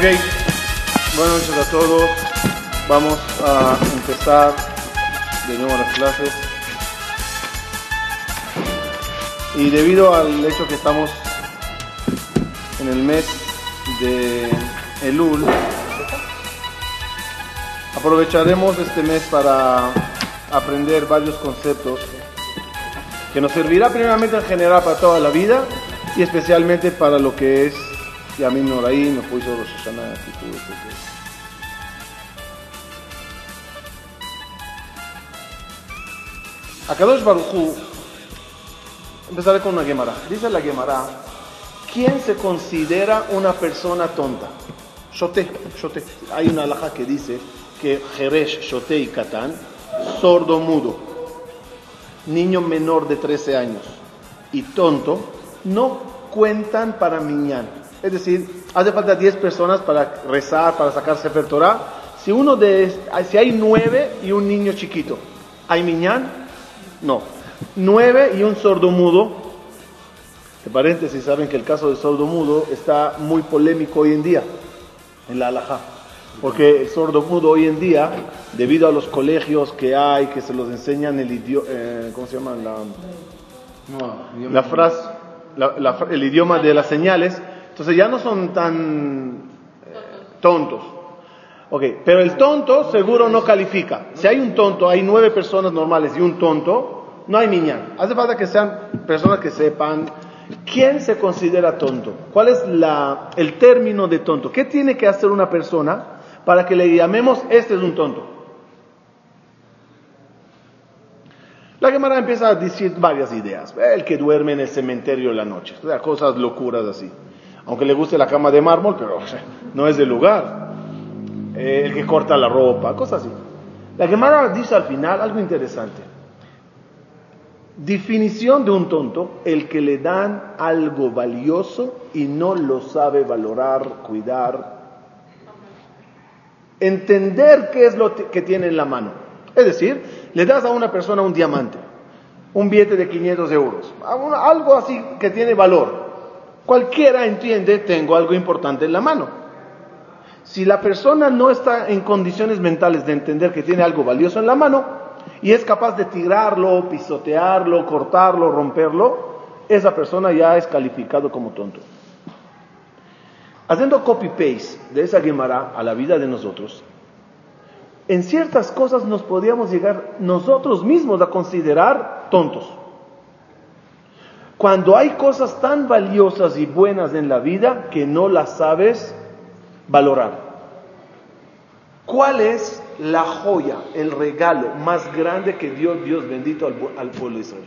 Ok, buenas noches a todos. Vamos a empezar de nuevo las clases. Y debido al hecho que estamos en el mes de Elul, aprovecharemos este mes para aprender varios conceptos que nos servirá primeramente en general para toda la vida y especialmente para lo que es Yamin Noraí, me puso Rosh Hashanah, Kippur, etc. Akadosh Baruchu, empezaré con una Gemara. Dice la Gemara, ¿quién se considera una persona tonta? Shote, shote. Hay una alhaja que dice que Jeresh, Shote y Katán, sordo mudo, niño menor de 13 años y tonto, no cuentan para miñán. Es decir, hace falta 10 personas para rezar, para sacar Sefer Torah. Si, uno de, si hay 9 y un niño chiquito, ¿hay miñán? No. 9 y un sordo mudo. De paréntesis, saben que el caso del sordo mudo está muy polémico hoy en día en la halajá. Porque el sordo mudo hoy en día, debido a los colegios que hay, que se los enseñan el idioma, eh, ¿cómo se llama? La, la frase, la- la fra- el idioma de las señales, entonces ya no son tan eh, tontos. Ok, pero el tonto seguro no califica. Si hay un tonto, hay nueve personas normales y un tonto, no hay miñán. Hace falta que sean personas que sepan quién se considera tonto. ¿Cuál es la, el término de tonto? ¿Qué tiene que hacer una persona para que le llamemos este es un tonto? La Gemara empieza a decir varias ideas. El que duerme en el cementerio en la noche, cosas locuras así. Aunque le guste la cama de mármol, pero no es del lugar. Eh, el que corta la ropa, cosas así. La Gemara dice al final algo interesante. Definición de un tonto, el que le dan algo valioso y no lo sabe valorar, cuidar, entender qué es lo que tiene en la mano. Es decir, le das a una persona un diamante, un billete de 500 euros, algo así que tiene valor. Cualquiera entiende, tengo algo importante en la mano. Si la persona no está en condiciones mentales de entender que tiene algo valioso en la mano y es capaz de tirarlo, pisotearlo, cortarlo, romperlo, esa persona ya es calificado como tonto. Haciendo copy-paste de esa Gemara a la vida de nosotros, en ciertas cosas nos podíamos llegar nosotros mismos a considerar tontos. Cuando hay cosas tan valiosas y buenas en la vida que no las sabes valorar. ¿Cuál es la joya, el regalo más grande que dio Dios bendito al, pueblo de Israel?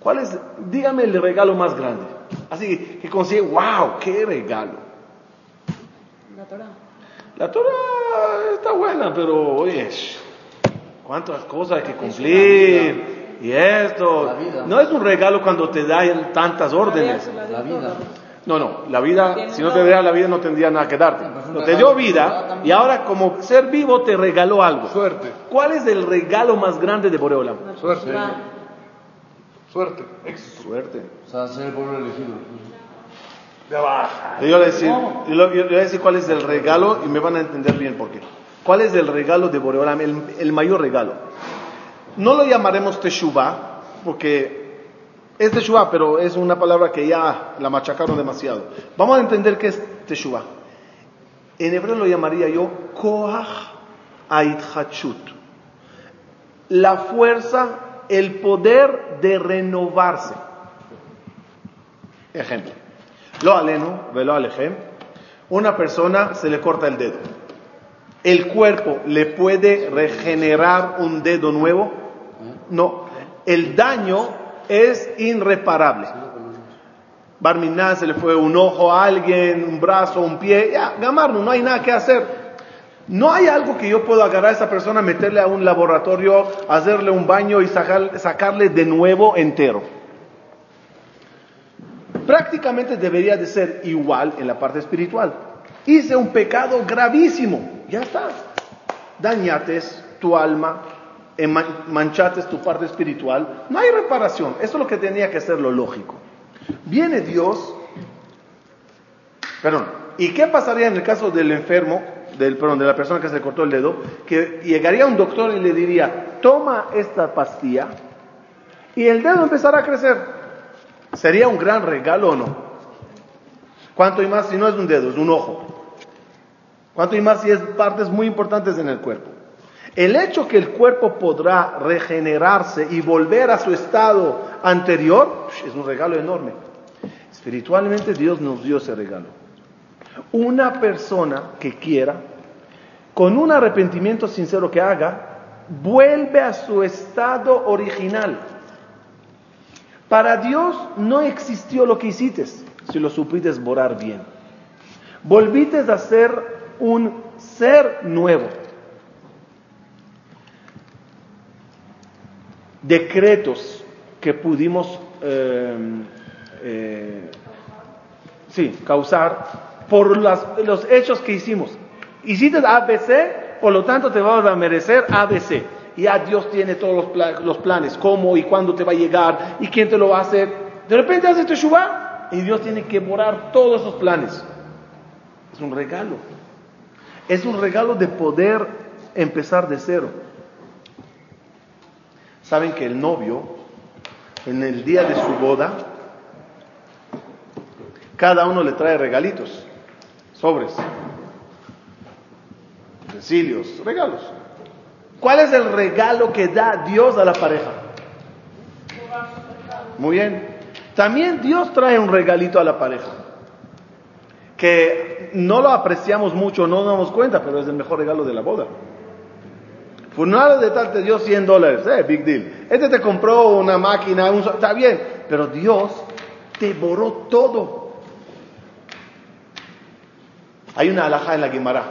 ¿Cuál es? Dígame el regalo más grande. Así que, consigue, wow, qué regalo. La Torah. La Torah está buena, pero oye, cuántas cosas hay que cumplir y esto. La vida. No es un regalo cuando te dan tantas órdenes. La vida. No, no, la vida, si no te diera la vida no tendría nada que darte. No, te dio de vida verdad y ahora como ser vivo te regaló algo. Suerte, ¿Cuál es el regalo más grande de Boreolam? suerte, suerte, éxito. Suerte. O sea, ser el pueblo elegido. Yo voy a decir, yo lo- yo voy a decir cuál es el regalo y me van a entender bien por qué. ¿Cuál es el regalo de Boreolam? El, el mayor regalo. No lo llamaremos Teshuvah, porque es Teshuvah, pero es una palabra que ya la machacaron demasiado. Vamos a entender qué es Teshuvah. En hebreo lo llamaría yo Koach Aitchachut. La fuerza, el poder de renovarse. Ejemplo. Lo aleno, velo. Una persona se le corta el dedo. ¿El cuerpo le puede regenerar un dedo nuevo? No. El daño es irreparable. Barminá se le fue un ojo a alguien, un brazo, un pie. Ya, gamarno, no hay nada que hacer. No hay algo que yo pueda agarrar a esa persona, meterle a un laboratorio, hacerle un baño y sacar- sacarle de nuevo entero. Prácticamente debería de ser igual en la parte espiritual. Hice un pecado gravísimo, ya está. Dañates tu alma, man- manchates tu parte espiritual, no hay reparación. Eso es lo que tenía que ser lo lógico. Viene Dios Perdón. ¿Y qué pasaría en el caso del enfermo, del, perdón, de la persona que se cortó el dedo? Que llegaría un doctor y le diría, toma esta pastilla y el dedo empezará a crecer. ¿Sería un gran regalo o no? ¿Cuánto y más si no es un dedo, es un ojo? ¿Cuánto y más si es partes muy importantes en el cuerpo? El hecho que el cuerpo podrá regenerarse y volver a su estado anterior es un regalo enorme. Espiritualmente Dios nos dio ese regalo. Una persona que quiera, con un arrepentimiento sincero que haga, vuelve a su estado original. Para Dios no existió lo que hiciste si lo supiste borar bien. Volviste a ser un ser nuevo. Decretos que pudimos eh, eh, sí, causar por los hechos que hicimos. Hiciste ABC, por lo tanto te vas a merecer ABC. Ya Dios tiene todos los, planes, cómo y cuándo te va a llegar y quién te lo va a hacer. De repente haces Teshuvah y Dios tiene que borrar todos esos planes. Es un regalo. Es un regalo de poder empezar de cero. Saben que el novio, en el día de su boda, cada uno le trae regalitos, sobres, utensilios, regalos. ¿Cuál es el regalo que da Dios a la pareja? Muy bien. También Dios trae un regalito a la pareja. Que no lo apreciamos mucho, no nos damos cuenta, pero es el mejor regalo de la boda. Funeral de tal te dio 100 dólares, eh, big deal. Este te compró una máquina, está bien, pero Dios te borró todo. Hay una alhaja en la Guimara.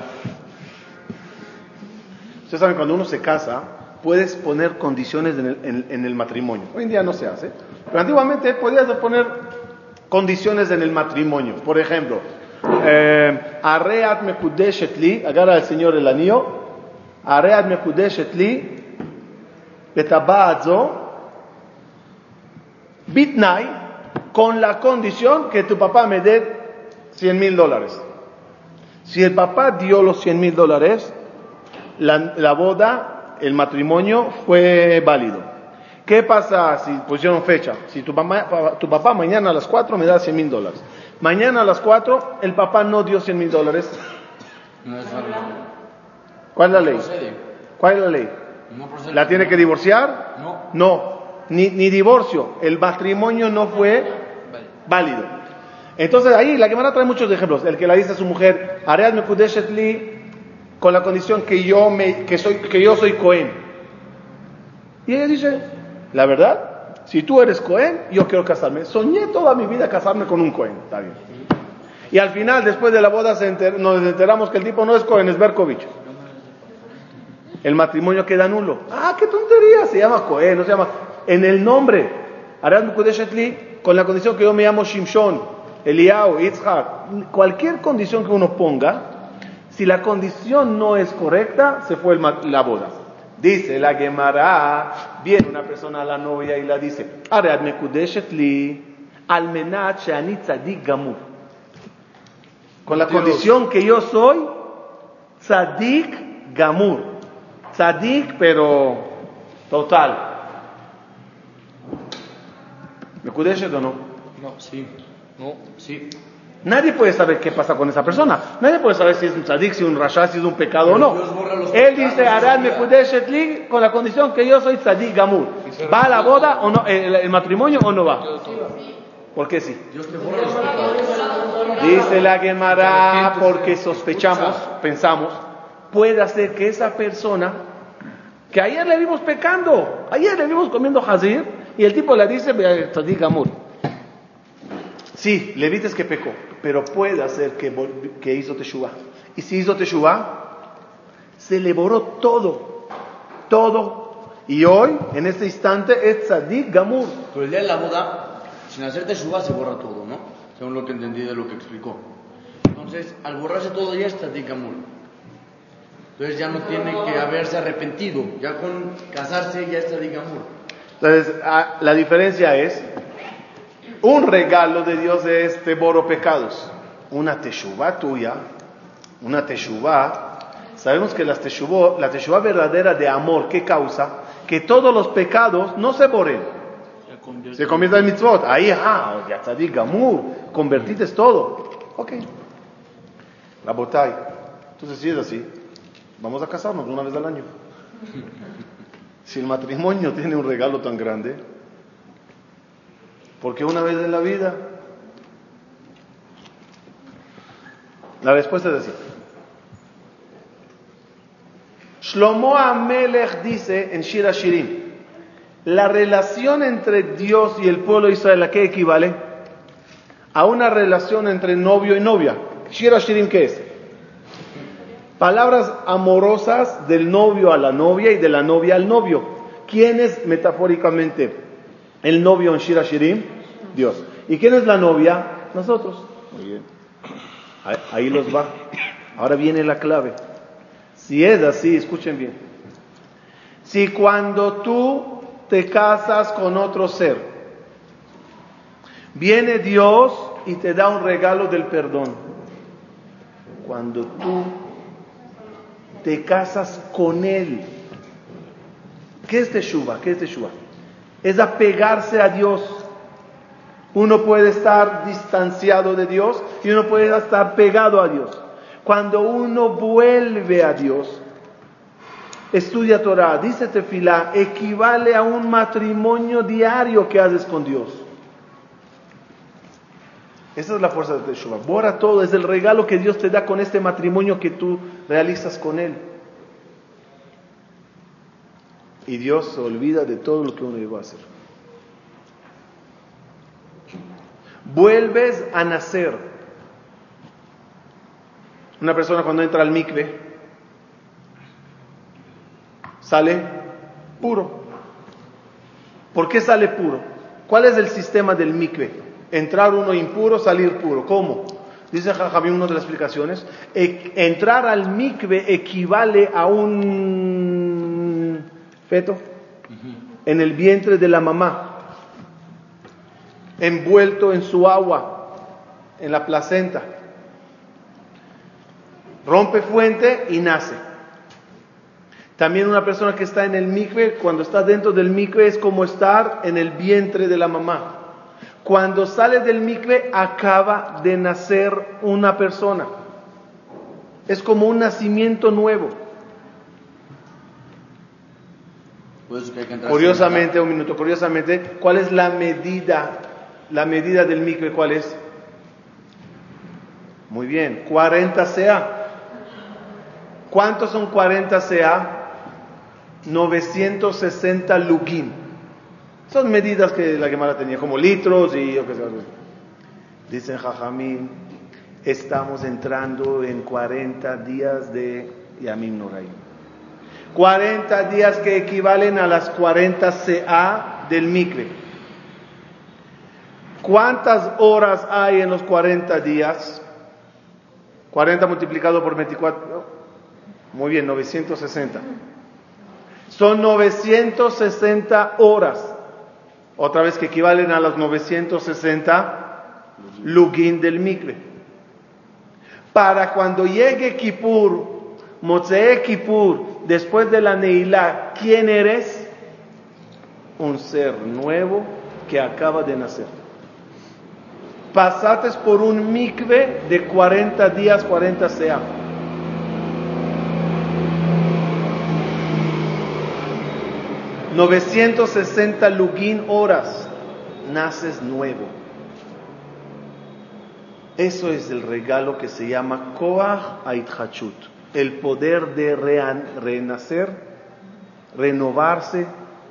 Ustedes saben, cuando uno se casa, puedes poner condiciones en el, matrimonio. Hoy en día no se hace. Pero antiguamente podías poner condiciones en el matrimonio. Por ejemplo, eh, agarra al Señor el anillo, Areat Mekudeshetli, Betabazo, Bitnai, con la condición que tu papá me dé 100 mil dólares. Si el papá dio los 100 mil dólares, la, boda, el matrimonio fue válido. ¿Qué pasa si pusieron fecha? Si tu, tu papá mañana a las 4 me da 100 mil dólares. Mañana a las 4 el papá no dio 100 mil dólares. ¿Cuál es la ley? ¿Cuál es la ley? ¿La tiene que divorciar? No. No, ni, ni divorcio. El matrimonio no fue válido. Entonces ahí la Gemara trae muchos ejemplos. El que la dice a su mujer, Aread Mekudeshetli, con la condición que yo, me, que, soy, que yo soy Cohen. Y ella dice, la verdad, si tú eres Cohen, yo quiero casarme. Soñé toda mi vida casarme con un Cohen. Está bien. Y al final, después de la boda, nos enteramos que el tipo no es Cohen, es Berkovich. El matrimonio queda nulo. Ah, qué tontería. Se llama Cohen, no se llama. En el nombre, Mekudeshetli, con la condición que yo me llamo Shimshon. Eliao, Itzhak, cualquier condición que uno ponga, si la condición no es correcta, se fue la boda. Dice la Gemara, viene una persona a la novia y la dice, gamur. Con la condición que yo soy tzadik gamur. Tzadik, pero total. ¿Me o no? No, sí. No, sí. Nadie puede saber qué pasa con esa persona. Nadie puede saber si es un tzadik, si es un rasha, si es un pecado o no. Él dice, Arad me con la condición que yo soy tzadik gamur. ¿Va a la boda o no, el, matrimonio o no va? ¿Por qué sí? Dice la Gemara, porque sospechamos, pensamos, puede hacer que esa persona, que ayer le vimos pecando, ayer le vimos comiendo hazir, y el tipo le dice, tzadik gamur. Sí, Levites que pecó, pero puede hacer que, que hizo Teshuvah. Y si hizo Teshuvah, se le borró todo, todo. Y hoy, en este instante, es Tzadik Gamur. Pero el día de la boda, sin hacer Teshuvah se borra todo, ¿no? Según lo que entendí de lo que explicó. Entonces, al borrarse todo ya es Tzadik Gamur. Entonces ya no tiene que haberse arrepentido. Ya con casarse ya es Tzadik Gamur. Entonces, ah, la diferencia es un regalo de Dios es te borro pecados. una teshuvá tuya, una teshuvá, sabemos que la teshuvá, la teshuvá verdadera de amor, ¿qué causa? Que todos los pecados no se borren. Se convierta en mitzvot. Ahí, ah, ya está, gamur, convertiste todo. Ok. La botay. Entonces, si es así, vamos a casarnos una vez al año. Si el matrimonio tiene un regalo tan grande, porque una vez en la vida, la respuesta es así. Shlomo Amelech dice en Shira Shirim, la relación entre Dios y el pueblo de Israel, ¿a qué equivale? A una relación entre novio y novia. Shira Shirim, ¿qué es? Palabras amorosas del novio a la novia y de la novia al novio. ¿Quién es metafóricamente el novio en Shira Shirim? Dios. ¿Y quién es la novia? Nosotros. Muy bien. Ahí, los va. Ahora viene la clave. Si es así, escuchen bien. Si cuando tú te casas con otro ser, viene Dios y te da un regalo del perdón. Cuando tú te casas con Él, ¿qué es Teshuva? ¿Qué es Teshuva? Es apegarse a Dios. Uno puede estar distanciado de Dios y uno puede estar pegado a Dios. Cuando uno vuelve a Dios, estudia Torah, dice Tefilá, equivale a un matrimonio diario que haces con Dios. Esa es la fuerza de Teshuvah. Borra todo, es el regalo que Dios te da con este matrimonio que tú realizas con Él. Y Dios se olvida de todo lo que uno llegó a hacer. Vuelves a nacer. Una persona cuando entra al mikve sale puro. ¿Por qué sale puro? ¿Cuál es el sistema del mikve? Entrar uno impuro, salir puro. ¿Cómo? Dice Jajamí una de las explicaciones. E- entrar al mikve equivale a un feto en el vientre de la mamá, envuelto en su agua, en la placenta. Rompe fuente y nace. También una persona que está en el mikve, cuando está dentro del mikve, es como estar en el vientre de la mamá. Cuando sale del mikve, acaba de nacer una persona. Es como un nacimiento nuevo. Curiosamente, un minuto, curiosamente, ¿cuál es la medida? La medida del mikve, ¿cuál es? Muy bien, 40 CA. ¿Cuántos son 40 CA? 960 lugim. Son medidas que la Gemara tenía, como litros y yo qué sé. Dicen Jajamín, estamos entrando en 40 días de Yamim Noraim. 40 días que equivalen a las 40 CA del mikve. ¿Cuántas horas hay en los 40 días? 40 multiplicado por 24. Muy bien, 960. Son 960 horas. Otra vez que equivalen a las 960 lugin del mikve. Para cuando llegue Kippur, Motzei Kippur, después de la Neilá, ¿quién eres? Un ser nuevo que acaba de nacer. Pasaste por un mikve de 40 días, 40 sea. ...960 lugin horas... ...naces nuevo... ...eso es el regalo que se llama... ...koach aitchachut... ...el poder de rean- renacer... ...renovarse...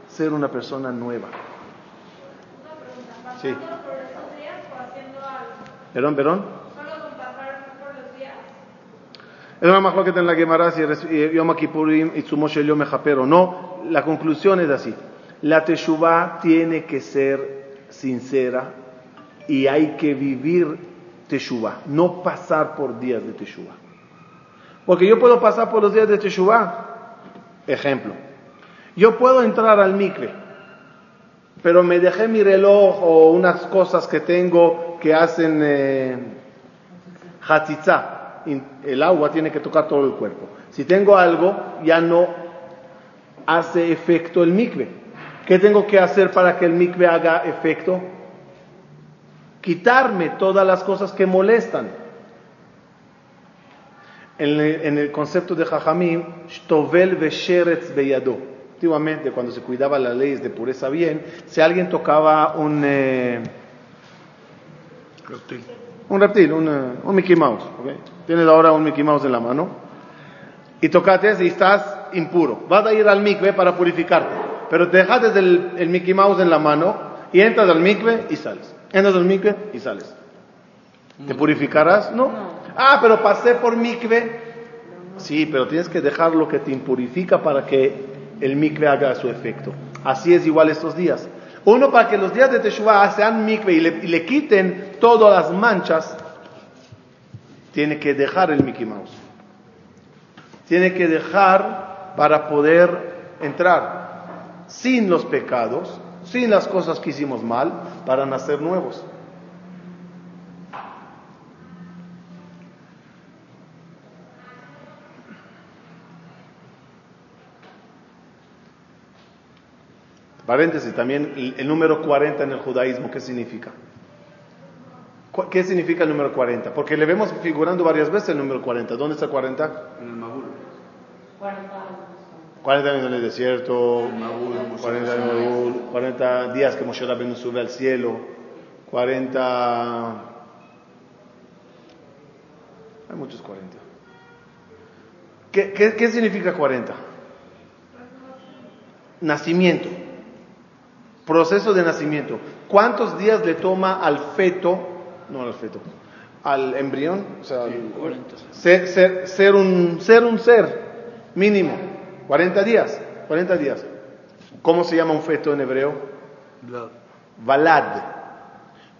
...ser una persona nueva... Una pregunta, Sí. ¿pasando por esos días o haciendo algo? ¿Perdón, perdón? ¿Solo con pasar por los días? Es una mahloket en la Gemara si eh, Yom Kippurim y Shel Yom o no. La conclusión es así. La Teshuvah tiene que ser sincera y hay que vivir Teshuvah, no pasar por días de Teshuvah. Porque yo puedo pasar por los días de Teshuvah. Ejemplo. Yo puedo entrar al mikve, pero me dejé mi reloj o unas cosas que tengo que hacen... eh, el agua tiene que tocar todo el cuerpo. Si tengo algo, ya no hace efecto el mikve. ¿Qué tengo que hacer para que el mikve haga efecto? Quitarme todas las cosas que molestan. En el, concepto de Jajamim, Shtovel Vesheretz Beyado. Antiguamente, cuando se cuidaba las leyes de pureza bien, si alguien tocaba un, eh. Un reptil, un, eh, un Mickey Mouse, ¿ok? tienes ahora un Mickey Mouse en la mano, y tocates y estás impuro. Vas a ir al mikve para purificarte, pero te dejas el, el Mickey Mouse en la mano y entras al mikve y sales. Entras al mikve y sales. ¿Te purificarás? No. Ah, pero pasé por mikve. Sí, pero tienes que dejar lo que te impurifica para que el mikve haga su efecto. Así es igual estos días. Uno, para que los días de Teshuvah sean mikve y le, y le quiten todas las manchas, tiene que dejar el Mickey Mouse. Tiene que dejar para poder entrar sin los pecados, sin las cosas que hicimos mal, para nacer nuevos. Paréntesis, también el, el número 40 en el judaísmo, ¿qué significa? ¿Qué significa el número 40? Porque le vemos figurando varias veces el número 40. ¿Dónde está 40? En el Mabul. 40 años en el desierto, Mabul, Moshe 40, años en Mabul, 40 días que Moshe Rabbeinu sube al cielo, 40... Hay muchos 40. ¿Qué, qué, qué significa 40? Nacimiento. Proceso de nacimiento. ¿Cuántos días le toma al feto, no al feto, al embrión? O sea, al- ser, ser, ser un, ser un ser mínimo. 40 días. 40 días. ¿Cómo se llama un feto en hebreo? Valad.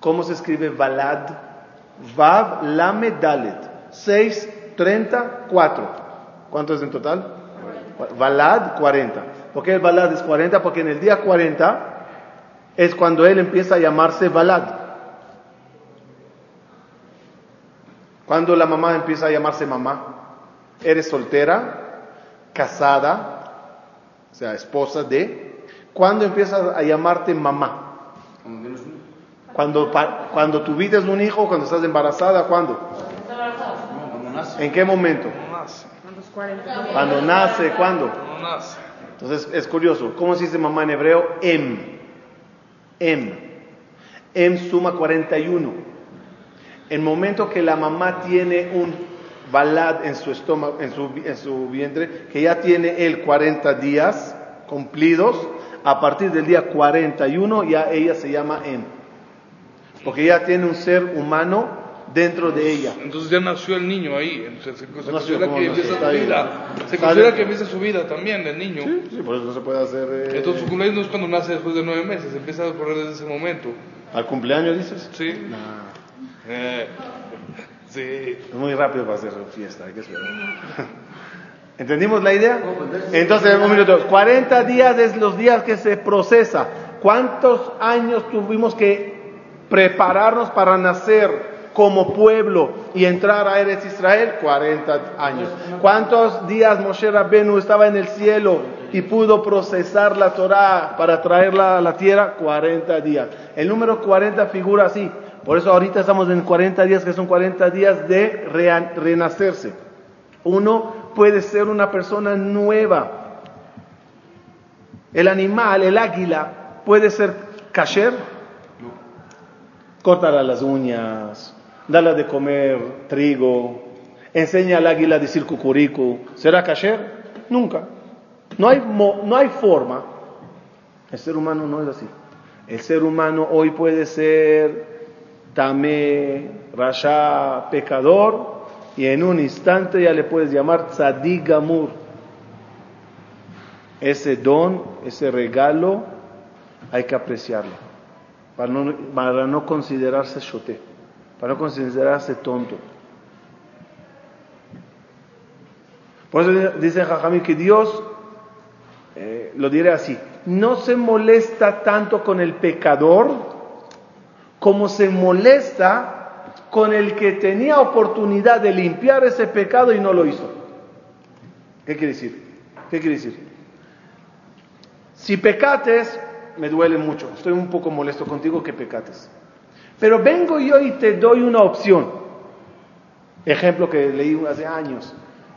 ¿Cómo se escribe Valad? Vav Lame Dalet. 6, 30, 4. ¿Cuánto es en total? Valad 40. ¿Por qué el Valad es 40? Porque en el día 40 es cuando él empieza a llamarse Valad. Cuando la mamá empieza a llamarse mamá. Eres soltera, casada, o sea, esposa de. ¿Cuándo empiezas a llamarte mamá? Cuando tienes un... Cuando, pa- cuando tu vida es un hijo, cuando estás embarazada, ¿cuándo? No, cuando nace. ¿En qué momento? No nace. A los 40. Cuando nace, ¿cuándo? Entonces es curioso. ¿Cómo se dice mamá en hebreo? Em. Em. Em suma 41. El momento que la mamá tiene un balad en su estómago, en su, en su vientre, que ya tiene él 40 días cumplidos, a partir del día 41 ya ella se llama Em. Porque ya tiene un ser humano dentro de ella. Entonces ya nació el niño ahí. Entonces se, considera ¿cómo que empieza su vida. Se considera que empieza su vida también del niño. Sí, sí, por eso no se puede hacer... eh, Entonces su cumpleaños no es cuando nace después de nueve meses, empieza a correr desde ese momento. ¿Al cumpleaños dices? ¿Sí? Nah. Eh, sí. Es muy rápido para hacer fiesta, hay que esperar. ¿Entendimos la idea? Entonces, un minuto. 40 días es los días que se procesa. ¿Cuántos años tuvimos que prepararnos para nacer como pueblo y entrar a Eretz Israel? 40 años. ¿Cuántos días Moshe Rabbenu estaba en el cielo y pudo procesar la Torah para traerla a la tierra? 40 días. El número 40 figura así. Por eso ahorita estamos en 40 días, que son 40 días de renacerse. Uno puede ser una persona nueva. El animal, el águila, puede ser kasher. Córtala las uñas, dale de comer trigo, enseña al águila a decir cucuricu. ¿Será kasher? Nunca. No hay, no hay forma. El ser humano no es así. El ser humano hoy puede ser tamé, rasha, pecador, y en un instante ya le puedes llamar tzadik gamur. Ese don, ese regalo, hay que apreciarlo, para no, para no considerarse shoté, para no considerarse tonto. Por eso dice Jajami que Dios, eh, lo diré así, no se molesta tanto con el pecador como se molesta con el que tenía oportunidad de limpiar ese pecado y no lo hizo. ¿Qué quiere decir? ¿Qué quiere decir? Si pecates, me duele mucho, estoy un poco molesto contigo que pecates. Pero vengo yo y te doy una opción. Ejemplo que leí hace años.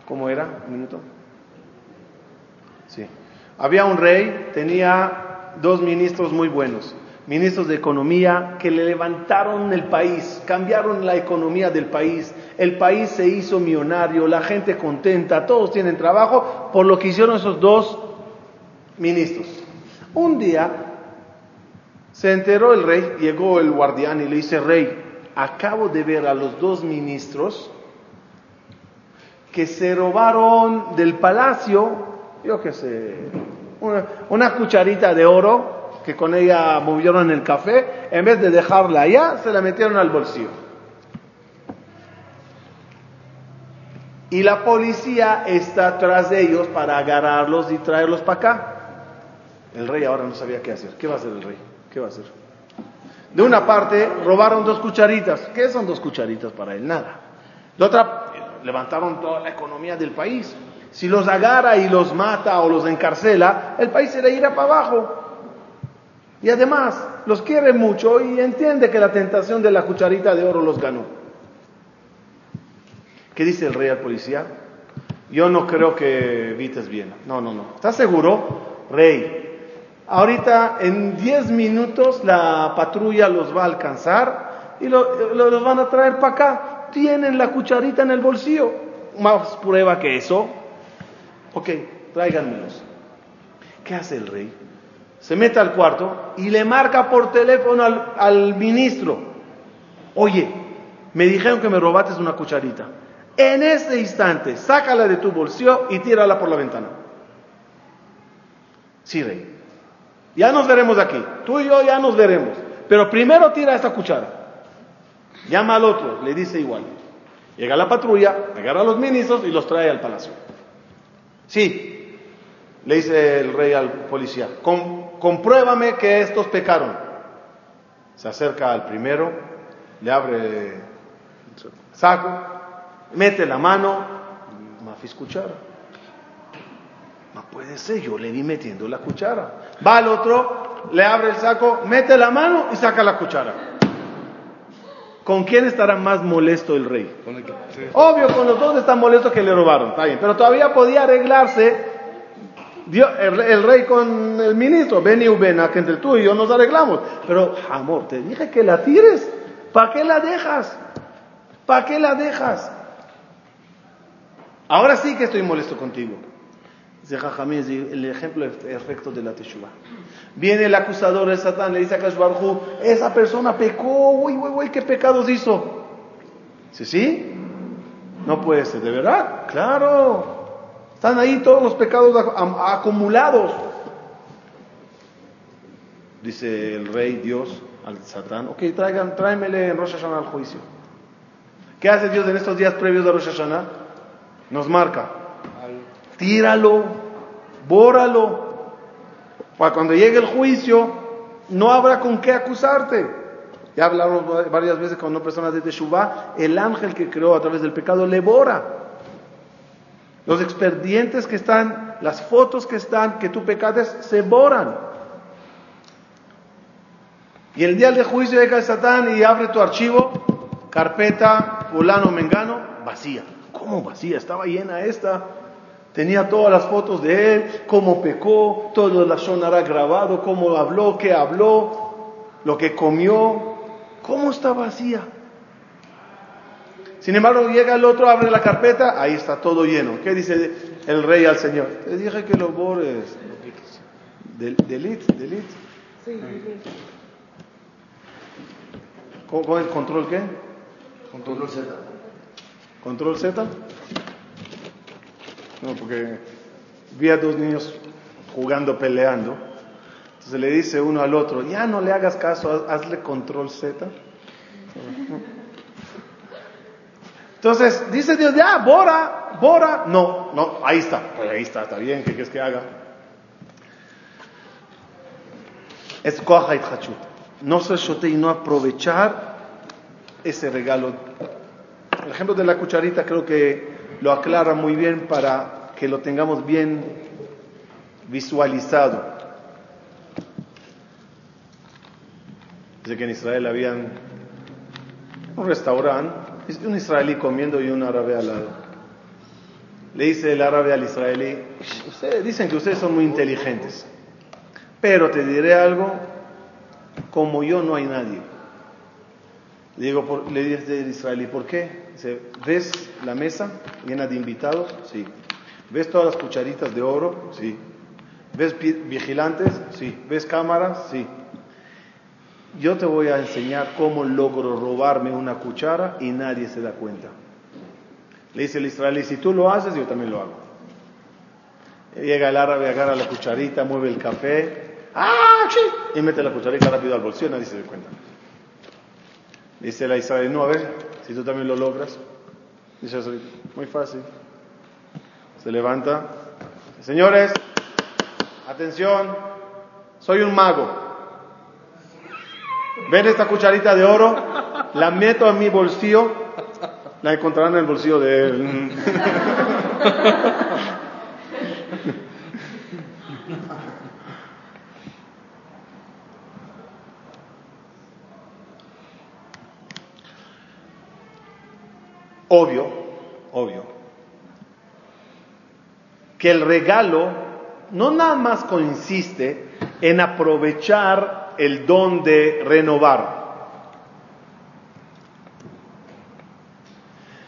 ¿Cómo era? Un minuto. Sí. Había un rey, tenía dos ministros muy buenos. Ministros de Economía que le levantaron el país, cambiaron la economía del país. El país se hizo millonario, la gente contenta, todos tienen trabajo por lo que hicieron esos dos ministros. Un día se enteró el rey, llegó el guardián y le dice, rey, acabo de ver a los dos ministros que se robaron del palacio, yo qué sé, una, cucharita de oro que con ella movieron el café, en vez de dejarla allá, se la metieron al bolsillo. Y la policía está atrás de ellos para agarrarlos y traerlos para acá. El rey ahora no sabía qué hacer. ¿Qué va a hacer el rey? ¿Qué va a hacer? De una parte, robaron dos cucharitas. ¿Qué son dos cucharitas para él? Nada. De otra, levantaron toda la economía del país. Si los agarra y los mata o los encarcela, el país se le irá para abajo. Y además, los quiere mucho y entiende que la tentación de la cucharita de oro los ganó. ¿Qué dice el rey al policía? Yo no creo que evites bien. No, no, no. ¿Estás seguro? Rey, ahorita en 10 minutos la patrulla los va a alcanzar y lo- lo- los van a traer para acá. Tienen la cucharita en el bolsillo. Más prueba que eso. Ok, tráiganmelos. ¿Qué hace el rey? Se mete al cuarto y le marca por teléfono al, al ministro. Oye, me dijeron que me robaste una cucharita. En este instante, sácala de tu bolsillo y tírala por la ventana. Sí, rey. Ya nos veremos aquí. Tú y yo ya nos veremos. Pero primero tira esta cuchara. Llama al otro, le dice igual. Llega la patrulla, agarra a los ministros y los trae al palacio. Sí, le dice el rey al policía, "Com- compruébame que estos pecaron. Se acerca al primero, le abre el saco, mete la mano, mafis cuchara. No puede ser, yo le vi metiendo la cuchara. Va al otro, le abre el saco, mete la mano y saca la cuchara. ¿Con quién estará más molesto el rey? Con el que- sí. Obvio, con los dos está molesto que le robaron, está bien, pero todavía podía arreglarse el, el rey con el ministro, ven y Ubena, que entre tú y yo nos arreglamos. Pero, amor, te dije que la tires, ¿para qué la dejas? ¿Para qué la dejas? Ahora sí que estoy molesto contigo. El ejemplo perfecto de la teshuva. Viene el acusador de Satán, le dice a Kash Barhu, esa persona pecó, uy, uy, uy, ¿qué pecados hizo? Dice, ¿sí? No puede ser, ¿de verdad? Claro. Están ahí todos los pecados acumulados. Dice el rey Dios al Satán, ok, traigan, tráemele en Rosh Hashanah al juicio. ¿Qué hace Dios en estos días previos de Rosh Hashanah? Nos marca, tíralo, bóralo, para cuando llegue el juicio no habrá con qué acusarte. Ya hablamos varias veces con una persona de Teshuvah, el ángel que creó a través del pecado le bora. Los expedientes que están, las fotos que están, que tú pecates, se borran. Y el día del juicio llega Satán y abre tu archivo, carpeta, fulano, mengano, vacía. ¿Cómo vacía? Estaba llena esta. Tenía todas las fotos de él, cómo pecó, todo la sonará grabado, cómo habló, qué habló, lo que comió. ¿Cómo está vacía? Sin embargo, llega el otro, abre la carpeta, ahí está todo lleno. ¿Qué dice el rey al Señor? Te dije que lo borres. Del- Delete, delete. Sí, sí. ¿Con, con el control qué? Control Z. ¿Control Z? No, porque vi a dos niños jugando, peleando. Entonces le dice uno al otro, ya no le hagas caso, haz- hazle control Z. Entonces dice Dios, ya, bora, bora. No, no, ahí está, pues ahí está, está bien, ¿qué quieres que haga? Es koach hachut. No ser shote y no aprovechar ese regalo. El ejemplo de la cucharita creo que lo aclara muy bien para que lo tengamos bien visualizado. Dice que en Israel habían un restaurante, un israelí comiendo y un árabe al lado. Le dice el árabe al israelí, ustedes dicen que ustedes son muy inteligentes, pero te diré algo, como yo no hay nadie. Le, digo, le dice el israelí, ¿por qué? Dice, ¿ves la mesa llena de invitados? Sí. ¿Ves todas las cucharitas de oro? Sí. ¿Ves vigilantes? Sí. ¿Ves cámaras? Sí. Yo te voy a enseñar cómo logro robarme una cuchara y nadie se da cuenta. Le dice el israelí, si tú lo haces, yo también lo hago. Llega el árabe, agarra la cucharita, mueve el café, ¡ah! sí! Y mete la cucharita rápido al bolsillo, nadie se da cuenta. Dice la israelí, no, a ver, si tú también lo logras. Dice israelí, muy fácil. Se levanta. Señores, atención, soy un mago. ¿Ven esta cucharita de oro? La meto en mi bolsillo. La encontrarán en el bolsillo de él. Obvio, obvio, que el regalo no nada más consiste en aprovechar el don de renovar,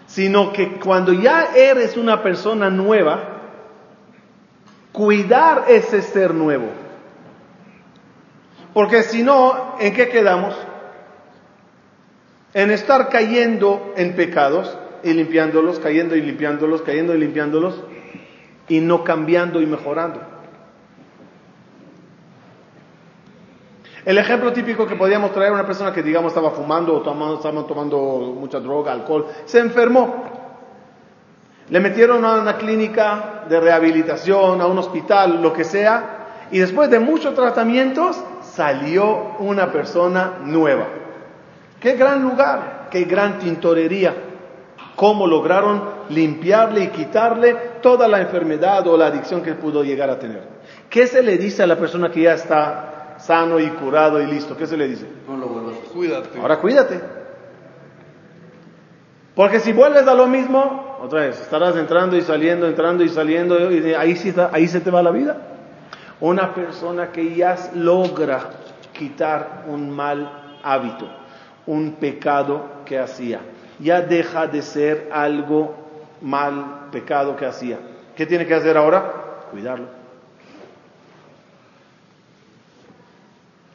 sino que cuando ya eres una persona nueva, cuidar ese ser nuevo. Porque si no, ¿en qué quedamos? En estar cayendo en pecados y limpiándolos, cayendo y limpiándolos, cayendo y limpiándolos, y no cambiando y mejorando. El ejemplo típico que podíamos traer a una persona que digamos estaba fumando o tomando, estaba tomando mucha droga, alcohol, se enfermó. Le metieron a una clínica de rehabilitación, a un hospital, lo que sea, y después de muchos tratamientos salió una persona nueva. Qué gran lugar, qué gran tintorería. Cómo lograron limpiarle y quitarle toda la enfermedad o la adicción que pudo llegar a tener. ¿Qué se le dice a la persona que ya está sano y curado y listo? ¿Qué se le dice? No lo vuelvas. Cuídate. Ahora cuídate. Porque si vuelves a lo mismo, otra vez, estarás entrando y saliendo, entrando y saliendo, y ahí, sí está- ahí se te va la vida. Una persona que ya logra quitar un mal hábito, un pecado que hacía, ya deja de ser algo mal pecado que hacía. ¿Qué tiene que hacer ahora? Cuidarlo.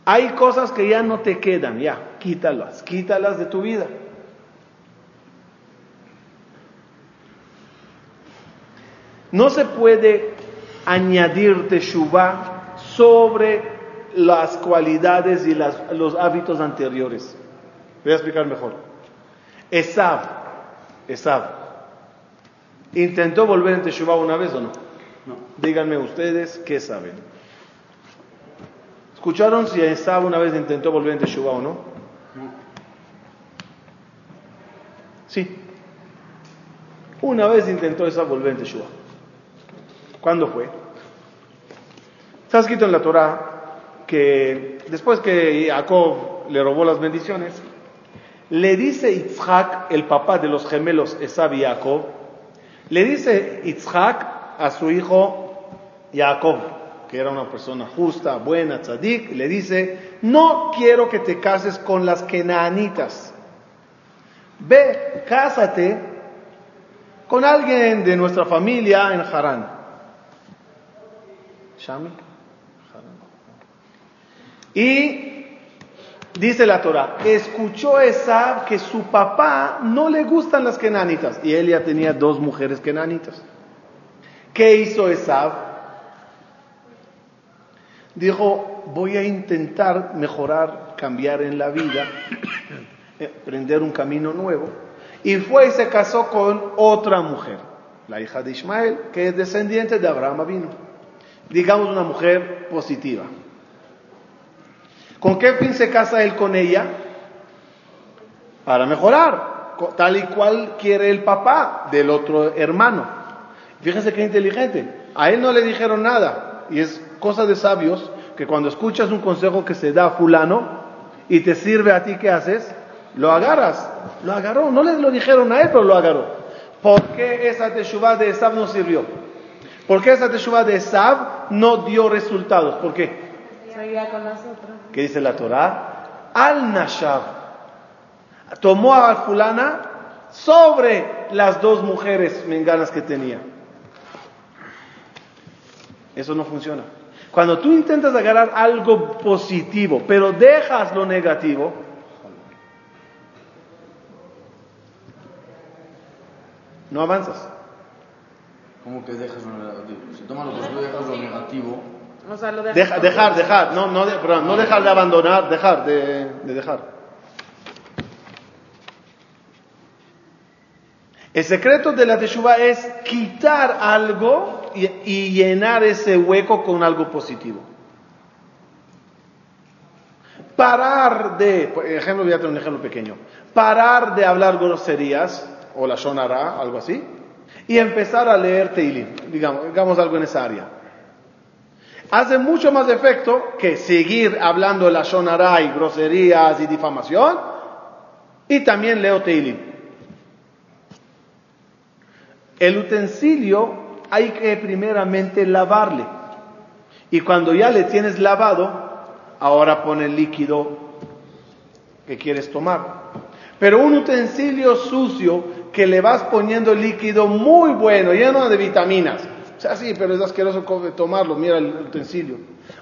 Hay cosas que ya no te quedan, ya, quítalas, quítalas de tu vida. No se puede añadir teshuvah sobre las cualidades y las- los hábitos anteriores. Voy a explicar mejor. Esab, Esab, ¿intentó volver en teshuvah una vez o no? No. Díganme ustedes qué saben. ¿Escucharon si Esab una vez intentó volver en teshuvah o no? No. Sí. Una vez intentó esa volver en Teshuvah. ¿Cuándo fue? Está escrito en la Torah que después que Jacob le robó las bendiciones, le dice Yitzhak, el papá de los gemelos Esab y Jacob, le dice Yitzhak a su hijo Jacob, que era una persona justa, buena, tzadik, le dice, no quiero que te cases con las kenaanitas. Ve, cásate con alguien de nuestra familia en Harán. Shami. Y dice la Torah, escuchó Esab que su papá no le gustan las kenanitas. Y él ya tenía dos mujeres kenanitas. ¿Qué hizo Esab? Dijo, voy a intentar mejorar, cambiar en la vida, aprender un camino nuevo. Y fue y se casó con otra mujer, la hija de Ismael, que es descendiente de Abraham Avinu. Digamos una mujer positiva. ¿Con qué fin se casa él con ella? para mejorar, tal y cual quiere el papá del otro hermano. Fíjense qué inteligente. A él no le dijeron nada. Y es cosa de sabios que cuando escuchas un consejo que se da a fulano y te sirve a ti, ¿qué haces? Lo agarras. Lo agarró. No le lo dijeron a él, pero lo agarró. ¿Por qué esa teshuva de Esab no sirvió? ¿Por qué esa teshuva de Esab no dio resultados? ¿Por qué? Seguía con. ¿Qué dice la Torah? Al Nashab. Tomó a fulana sobre las dos mujeres menganas que tenía. Eso no funciona. Cuando tú intentas agarrar algo positivo, pero dejas lo negativo, no avanzas. ¿Cómo que dejas lo negativo? Si tomas lo positivo y dejas lo negativo, O sea, lo de Deja- dejar, dejar, no, no, de- perdón, no dejar de abandonar, dejar, de, de dejar. El secreto de la teshuva es quitar algo y, y llenar ese hueco con algo positivo. Parar de, por ejemplo, voy a tener un ejemplo pequeño. Parar de hablar groserías, o la shonara, algo así, y empezar a leer Teilim, digamos, digamos algo en esa área hace mucho más efecto que seguir hablando la shonara y groserías y difamación. Y también leo Teilim. El utensilio hay que primeramente lavarle. Y cuando ya le tienes lavado, ahora pone el líquido que quieres tomar. Pero un utensilio sucio que le vas poniendo líquido muy bueno, lleno de vitaminas. Sea, sí, pero es asqueroso tomarlo, mira el utensilio.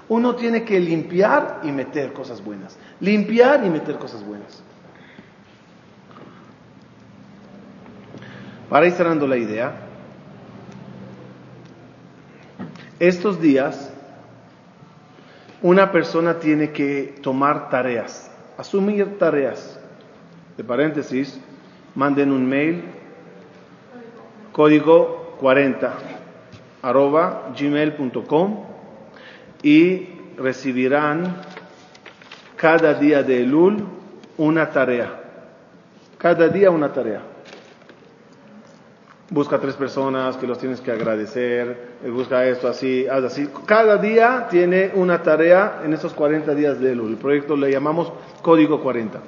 Uno tiene que limpiar y meter cosas buenas. Limpiar y meter cosas buenas. Para ir cerrando la idea, estos días una persona tiene que tomar tareas, asumir tareas. De paréntesis, manden un mail, código 40, arroba gmail.com y recibirán cada día de Elul una tarea. Cada día una tarea. Busca tres personas que los tienes que agradecer, busca esto así, haz así. Cada día tiene una tarea en estos 40 días de Elul. El proyecto le llamamos Código 40.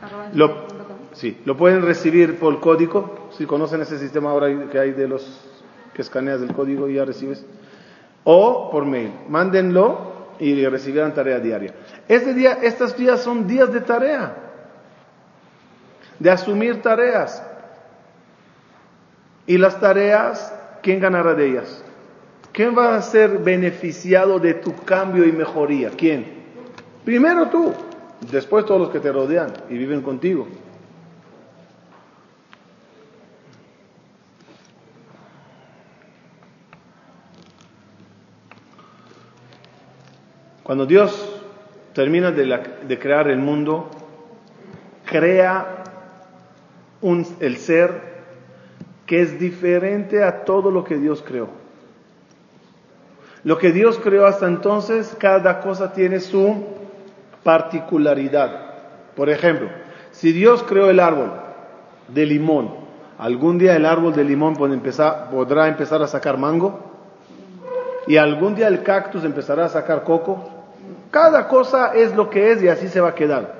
Arroba Lo, sí, lo pueden recibir por código, si conocen ese sistema ahora que hay de los escaneas el código y ya recibes, o por mail. Mándenlo y recibirán tarea diaria. Este día, estos días son días de tarea, de asumir tareas. Y las tareas, ¿quién ganará de ellas? ¿Quién va a ser beneficiado de tu cambio y mejoría? ¿Quién? Primero tú, después todos los que te rodean y viven contigo. Cuando Dios termina de, la- de crear el mundo, crea un- el ser que es diferente a todo lo que Dios creó. Lo que Dios creó hasta entonces, cada cosa tiene su particularidad. Por ejemplo, si Dios creó el árbol de limón, algún día el árbol de limón podrá empezar a sacar mango y algún día el cactus empezará a sacar coco. Cada cosa es lo que es y así se va a quedar.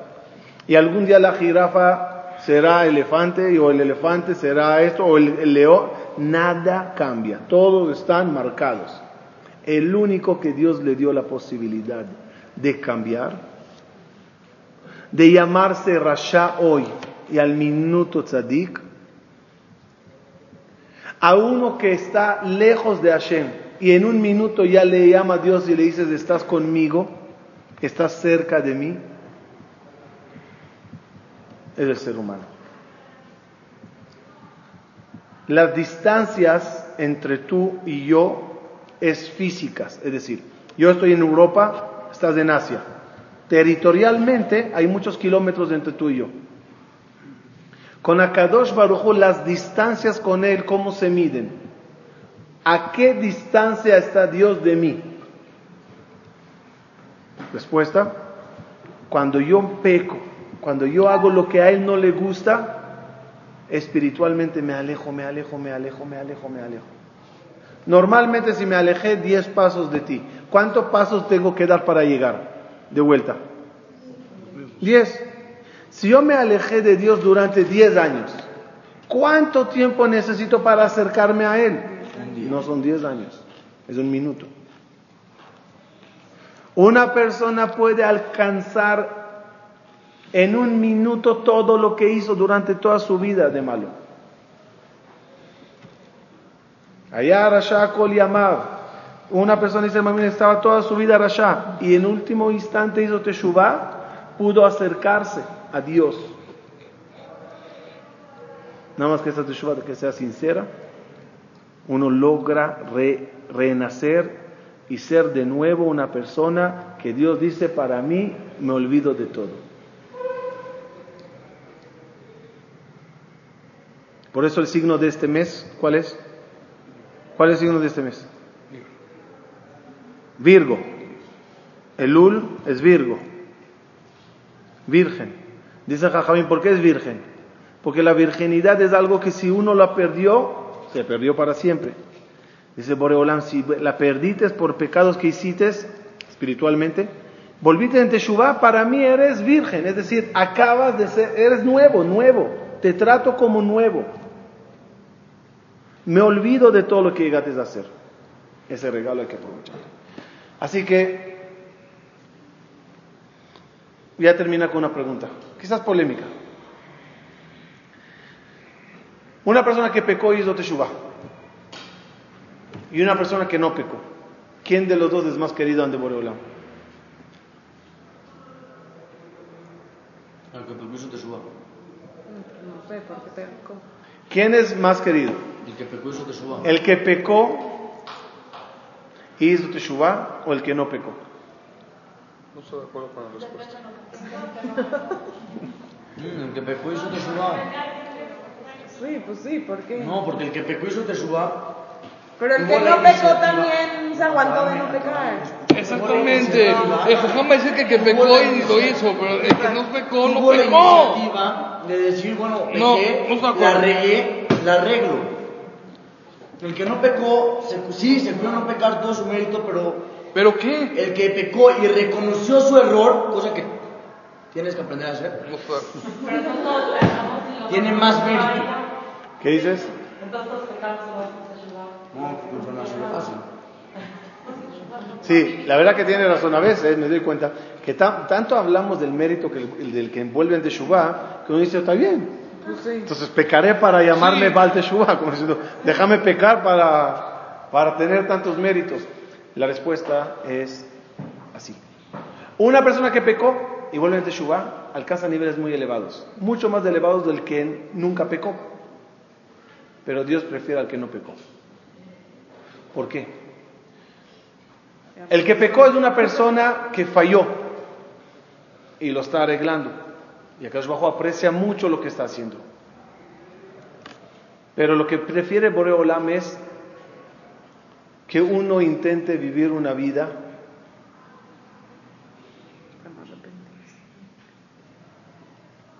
Y algún día la jirafa será elefante o el elefante será esto o el, el león. Nada cambia, todos están marcados. El único que Dios le dio la posibilidad de cambiar, de llamarse Rasha hoy y al minuto Tzadik, a uno que está lejos de Hashem y en un minuto ya le llama a Dios y le dices, estás conmigo, estás cerca de mí, es el ser humano. Las distancias entre tú y yo es físicas, es decir, yo estoy en Europa, estás en Asia. Territorialmente hay muchos kilómetros entre tú y yo. Con Akadosh Baruj las distancias con él, ¿cómo se miden? ¿A qué distancia está Dios de mí? Respuesta, cuando yo peco Cuando yo hago lo que a Él no le gusta, espiritualmente me alejo, me alejo, me alejo, me alejo, me alejo. Normalmente si me alejé 10 pasos de ti, ¿cuántos pasos tengo que dar para llegar de vuelta? 10. Si yo me alejé de Dios durante 10 años, ¿cuánto tiempo necesito para acercarme a Él? No son 10 años, es un minuto. Una persona puede alcanzar en un minuto todo lo que hizo durante toda su vida de malo. Allá Rasha Kol. Una persona dice, mami, estaba toda su vida Rasha y en último instante hizo Teshuvah, pudo acercarse a Dios. Nada más que esa Teshuvah que sea sincera, uno logra re- renacer y ser de nuevo una persona que Dios dice, para mí me olvido de todo. Por eso el signo de este mes, ¿cuál es? ¿Cuál es el signo de este mes? Virgo. Elul es Virgo. Virgen. Dice Jajamín, ¿por qué es virgen? Porque la virginidad es algo que si uno la perdió, se perdió para siempre. Dice Boreolam, si la perdites por pecados que hiciste espiritualmente, volviste en Teshuvah, para mí eres virgen, es decir, acabas de ser, eres nuevo, nuevo, te trato como nuevo. Me olvido de todo lo que llegaste a hacer. Ese regalo hay que aprovechar. Así que, ya termina con una pregunta, quizás polémica. Una persona que pecó hizo Teshuvah y una persona que no pecó. ¿Quién de los dos es más querido ante Boreolam? El que pecó hizo Teshuvah. No sé, porque pecó. ¿Quién es más querido? El que pecó hizo Teshuvah. ¿El que pecó y hizo Teshuvah o el que no pecó? No estoy de acuerdo con la respuesta. Mm, el que pecó hizo Teshuvah. Sí, pues sí, ¿por qué? No, porque el que pecó hizo Teshuvah. Pero el que no pecó también se aguantó de no pecar. Exactamente. El jajam va a decir que el que pecó y lo hizo, pero el que no pecó, no Tuvo la pecó. iniciativa de decir, bueno, pequé, No, no estoy de acuerdo. la regué, la arreglo. El que no pecó, se- sí, se pudo no pecar todo su mérito, pero ¿Pero qué? el que pecó y reconoció su error, cosa que tienes que aprender a hacer, No estoy de acuerdo. tiene más mérito. ¿Qué dices? Nada fácil. Sí, la verdad que tiene razón. A veces me doy cuenta que ta- tanto hablamos del mérito que el, el del que envuelve en Teshuvah, que uno dice, está bien. Entonces pecaré para llamarme Sí. Baal Teshuvah, como diciendo, déjame pecar para, para tener tantos méritos. La respuesta es así. Una persona que pecó y vuelve en Teshuvah alcanza niveles muy elevados, mucho más elevados del que nunca pecó. Pero Dios prefiere al que no pecó. ¿Por qué? El que pecó es una persona que falló y lo está arreglando. Y acá Bajo aprecia mucho lo que está haciendo. Pero lo que prefiere Boreolam es que uno intente vivir una vida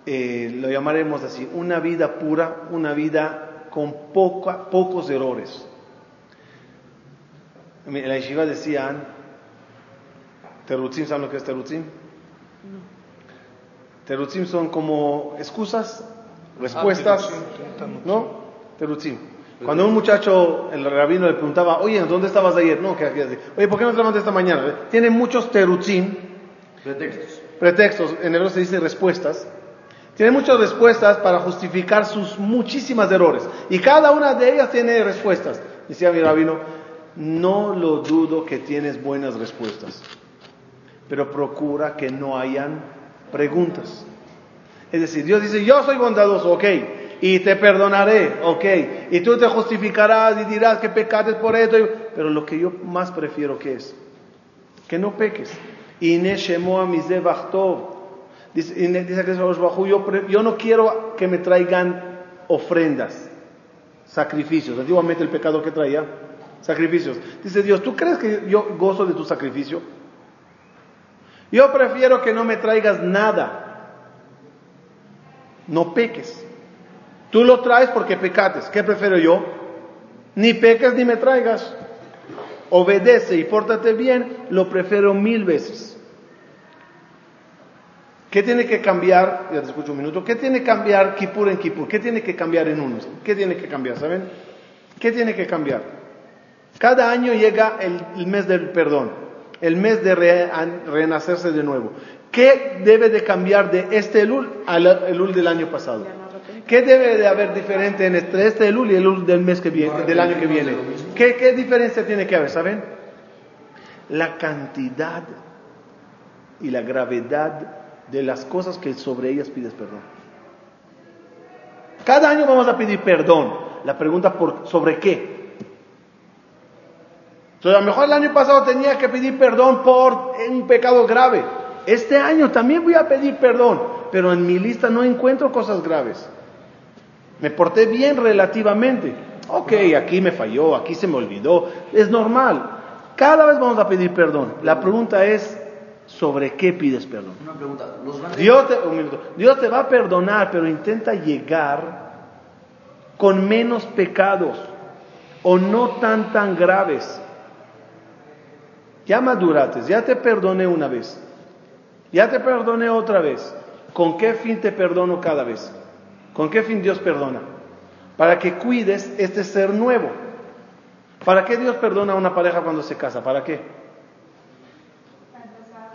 eh, lo llamaremos así, una vida pura, una vida con poca- pocos errores. En la yeshiva decían, terutzim, ¿saben lo que es terutzim? Terutzim son como excusas, respuestas, ¿no? Terutzim. Cuando un muchacho, el rabino le preguntaba, oye, ¿dónde estabas ayer? No, que aquí. Oye, ¿por qué no te levantaste esta mañana? Tiene muchos terutzim, Pretextos. pretextos, en hebreo se dice respuestas. Tiene muchas respuestas para justificar sus muchísimas errores. Y cada una de ellas tiene respuestas. Decía mi rabino, no lo dudo que tienes buenas respuestas, pero procura que no hayan preguntas. Es decir, Dios dice, yo soy bondadoso, ok, y te perdonaré, ok, y tú te justificarás y dirás que pecaste por esto, y- pero lo que yo más prefiero es, que no peques. Tov. Dice, dice que yo, yo no quiero que me traigan ofrendas, sacrificios. Antiguamente el pecado que traía, sacrificios. Dice Dios, ¿tú crees que yo gozo de tu sacrificio? Yo prefiero que no me traigas nada. no peques. Tú lo traes porque pecates. ¿Qué prefiero yo? Ni peques ni me traigas. Obedece y pórtate bien, lo prefiero mil veces. ¿Qué tiene que cambiar? Ya te escucho un minuto. ¿Qué tiene que cambiar Kipur en Kipur? ¿Qué tiene que cambiar en unos? ¿Qué tiene que cambiar? ¿Saben? ¿Qué tiene que cambiar? Cada año llega el, mes del perdón, el mes de re- renacerse de nuevo. ¿Qué debe de cambiar de este Elul al Elul del año pasado? ¿Qué debe de haber diferente entre este Elul y el Elul del mes que viene, del año que viene? ¿Qué, qué diferencia tiene que haber? ¿Saben? La cantidad y la gravedad de las cosas que sobre ellas pides perdón. Cada año vamos a pedir perdón. La pregunta por sobre qué. Entonces, a lo mejor el año pasado tenía que pedir perdón por un pecado grave. Este año también voy a pedir perdón, pero en mi lista no encuentro cosas graves. Me porté bien relativamente. Ok, aquí me falló, aquí se me olvidó. Es normal. Cada vez vamos a pedir perdón. La pregunta es, ¿sobre qué pides perdón? Una pregunta. Los. Dios te, un minuto. Dios te va a perdonar, pero intenta llegar con menos pecados o no tan tan graves. Ya madurates, ya te perdoné una vez, ya te perdoné otra vez. ¿Con qué fin te perdono cada vez? ¿Con qué fin Dios perdona? Para que cuides este ser nuevo. ¿Para qué Dios perdona a una pareja cuando se casa? ¿Para qué?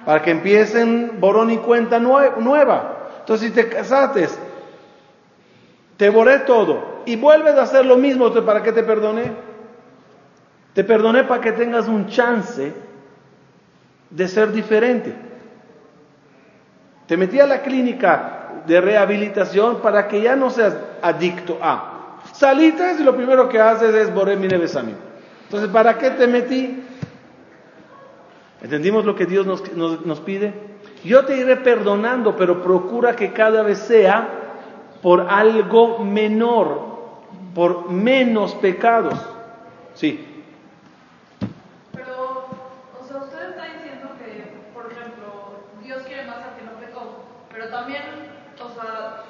Para que empiecen borón y cuenta nue- nueva. Entonces, si te casaste, te borré todo y vuelves a hacer lo mismo, ¿entonces ¿para qué te perdoné? Te perdoné para que tengas un chance de ser diferente. Te metí a la clínica de rehabilitación para que ya no seas adicto a. Salitas y lo primero que haces es borré mi. Entonces, ¿para qué te metí? ¿Entendimos lo que Dios nos, nos- nos pide? Yo te iré perdonando, pero procura que cada vez sea por algo menor, por menos pecados. Sí, Pero, o sea, usted está diciendo que, por ejemplo, Dios quiere más al que no pecó, pero también, o sea,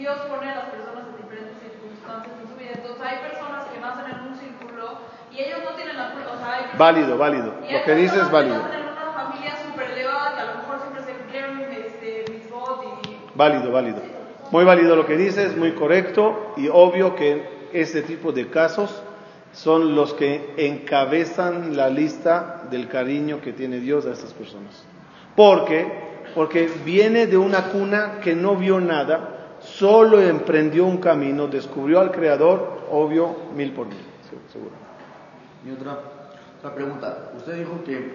Dios pone a las personas en diferentes circunstancias en su vida. Entonces, hay personas que nacen en un círculo y ellos no tienen la culpa. O sea, hay válido, válido. Lo que dices es válido. Que en una familia súper elevada que a lo mejor siempre se cumplieron este, mitzvot y Válido, válido. Muy válido lo que dices, muy correcto y obvio que este tipo de casos son los que encabezan la lista del cariño que tiene Dios a estas personas. ¿Por qué? Porque viene de una cuna que no vio nada, solo emprendió un camino, descubrió al Creador, obvio, mil por mil, se- seguro. Y otra, otra pregunta. Usted dijo que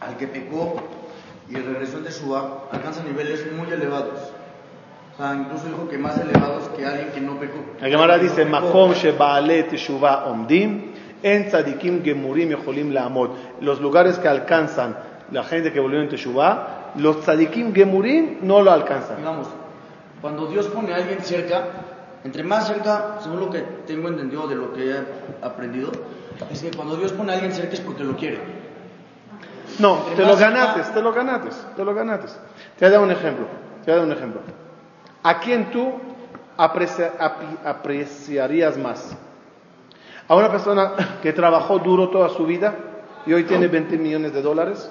al que pecó y regresó en Teshuvah alcanza niveles muy elevados. O sea, incluso dijo que más elevados que alguien que no pecó. La Gemara dice. Makom shebaale teshuva omdim, en tzadikim gemurim yeholim laamod. Los lugares que alcanzan la gente que volvió en teshuva, los tzadikim gemurim no lo alcanzan. Digamos, cuando Dios pone a alguien cerca, entre más cerca, según lo que tengo entendido de lo que he aprendido, es que cuando Dios pone a alguien cerca es porque lo quiere. No, te lo cerca- te lo ganaste, te lo ganaste. Te voy a dar un ejemplo, te voy a dar un ejemplo. ¿A quién tú aprecia- apreciarías más? ¿A una persona que trabajó duro toda su vida y hoy tiene 20 millones de dólares?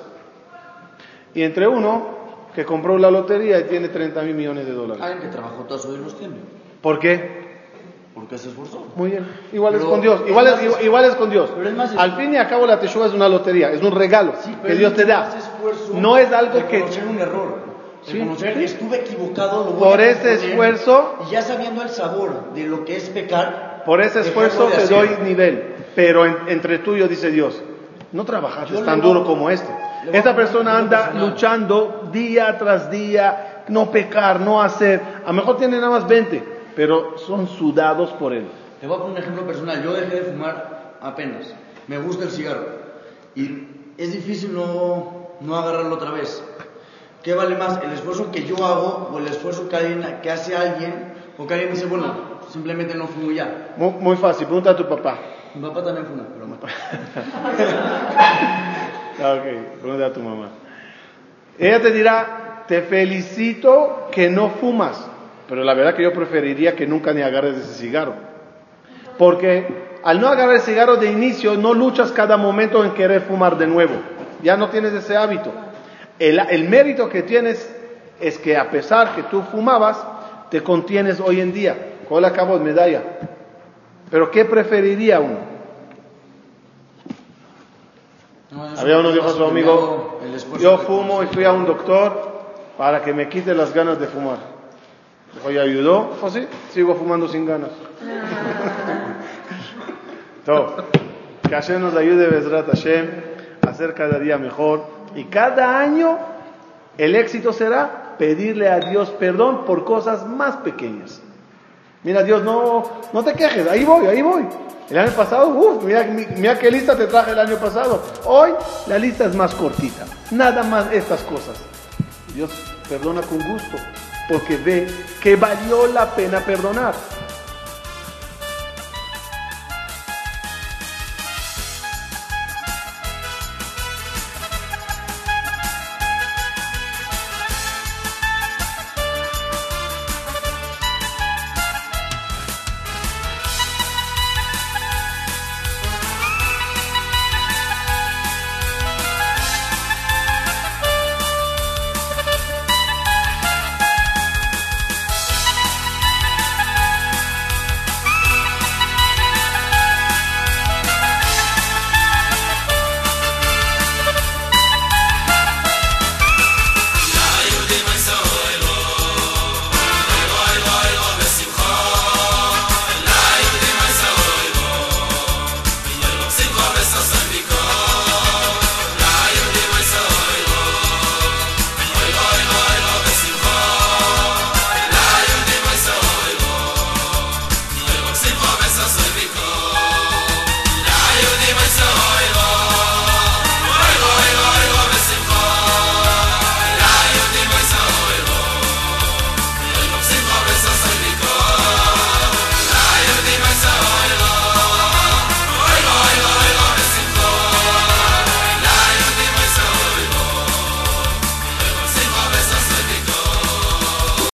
Y entre uno que compró la lotería y tiene 30 mil millones de dólares. Alguien que trabajó toda su vida los tiene. ¿Por qué? Porque se esforzó. Muy bien. Igual es Pero con Dios. es Igual es, más- igual, igual es con Dios. pero es más- Al fin y al cabo la teshuva es una lotería, es un regalo Sí, que es Dios te da. esfuerzo No es algo que un error. Sí. Reconocer que estuve equivocado, lo voy Por a ese esfuerzo- Y ya sabiendo el sabor de lo que es pecar. por ese esfuerzo te doy nivel. Pero en- entre tú y yo dice Dios, no trabajaste Yo tan duro como este. Esta persona anda luchando día tras día, no pecar, no hacer. A lo mejor tiene nada más 20, pero son sudados por él. Te voy a poner un ejemplo personal. Yo dejé de fumar apenas. Me gusta el cigarro. Y es difícil no, no agarrarlo otra vez. ¿Qué vale más? ¿El esfuerzo que yo hago o el esfuerzo que, alguien, que hace alguien? O que alguien dice, bueno, simplemente no fumo ya. Muy, muy fácil, pregunta a tu papá. Mi papá también fuma, pero no. Ah, ok, pregunta a tu mamá. Ella te dirá, te felicito que no fumas, pero la verdad que yo preferiría que nunca ni agarres ese cigarro. Porque al no agarrar el cigarro de inicio, no luchas cada momento en querer fumar de nuevo. Ya no tienes ese hábito. El, el mérito que tienes es que a pesar que tú fumabas, te contienes hoy en día. ¿Cuál acabó medalla? Pero ¿qué preferiría uno? No, Había uno dijo a su amigo, yo fumo y fui a un doctor para que me quite las ganas de fumar. Dijo, ¿y ayudó? Dijo, sí, sigo fumando sin ganas. Todo. Que Hashem nos ayude, Bezrat Hashem, a ser cada día mejor. Y cada año el éxito será pedirle a Dios perdón por cosas más pequeñas. Mira, Dios, no, no te quejes, ahí voy, ahí voy. El año pasado, uff, mira, mi- mira qué lista te traje el año pasado. Hoy la lista es más cortita. Nada más estas cosas. Dios perdona con gusto, porque ve que valió la pena perdonar.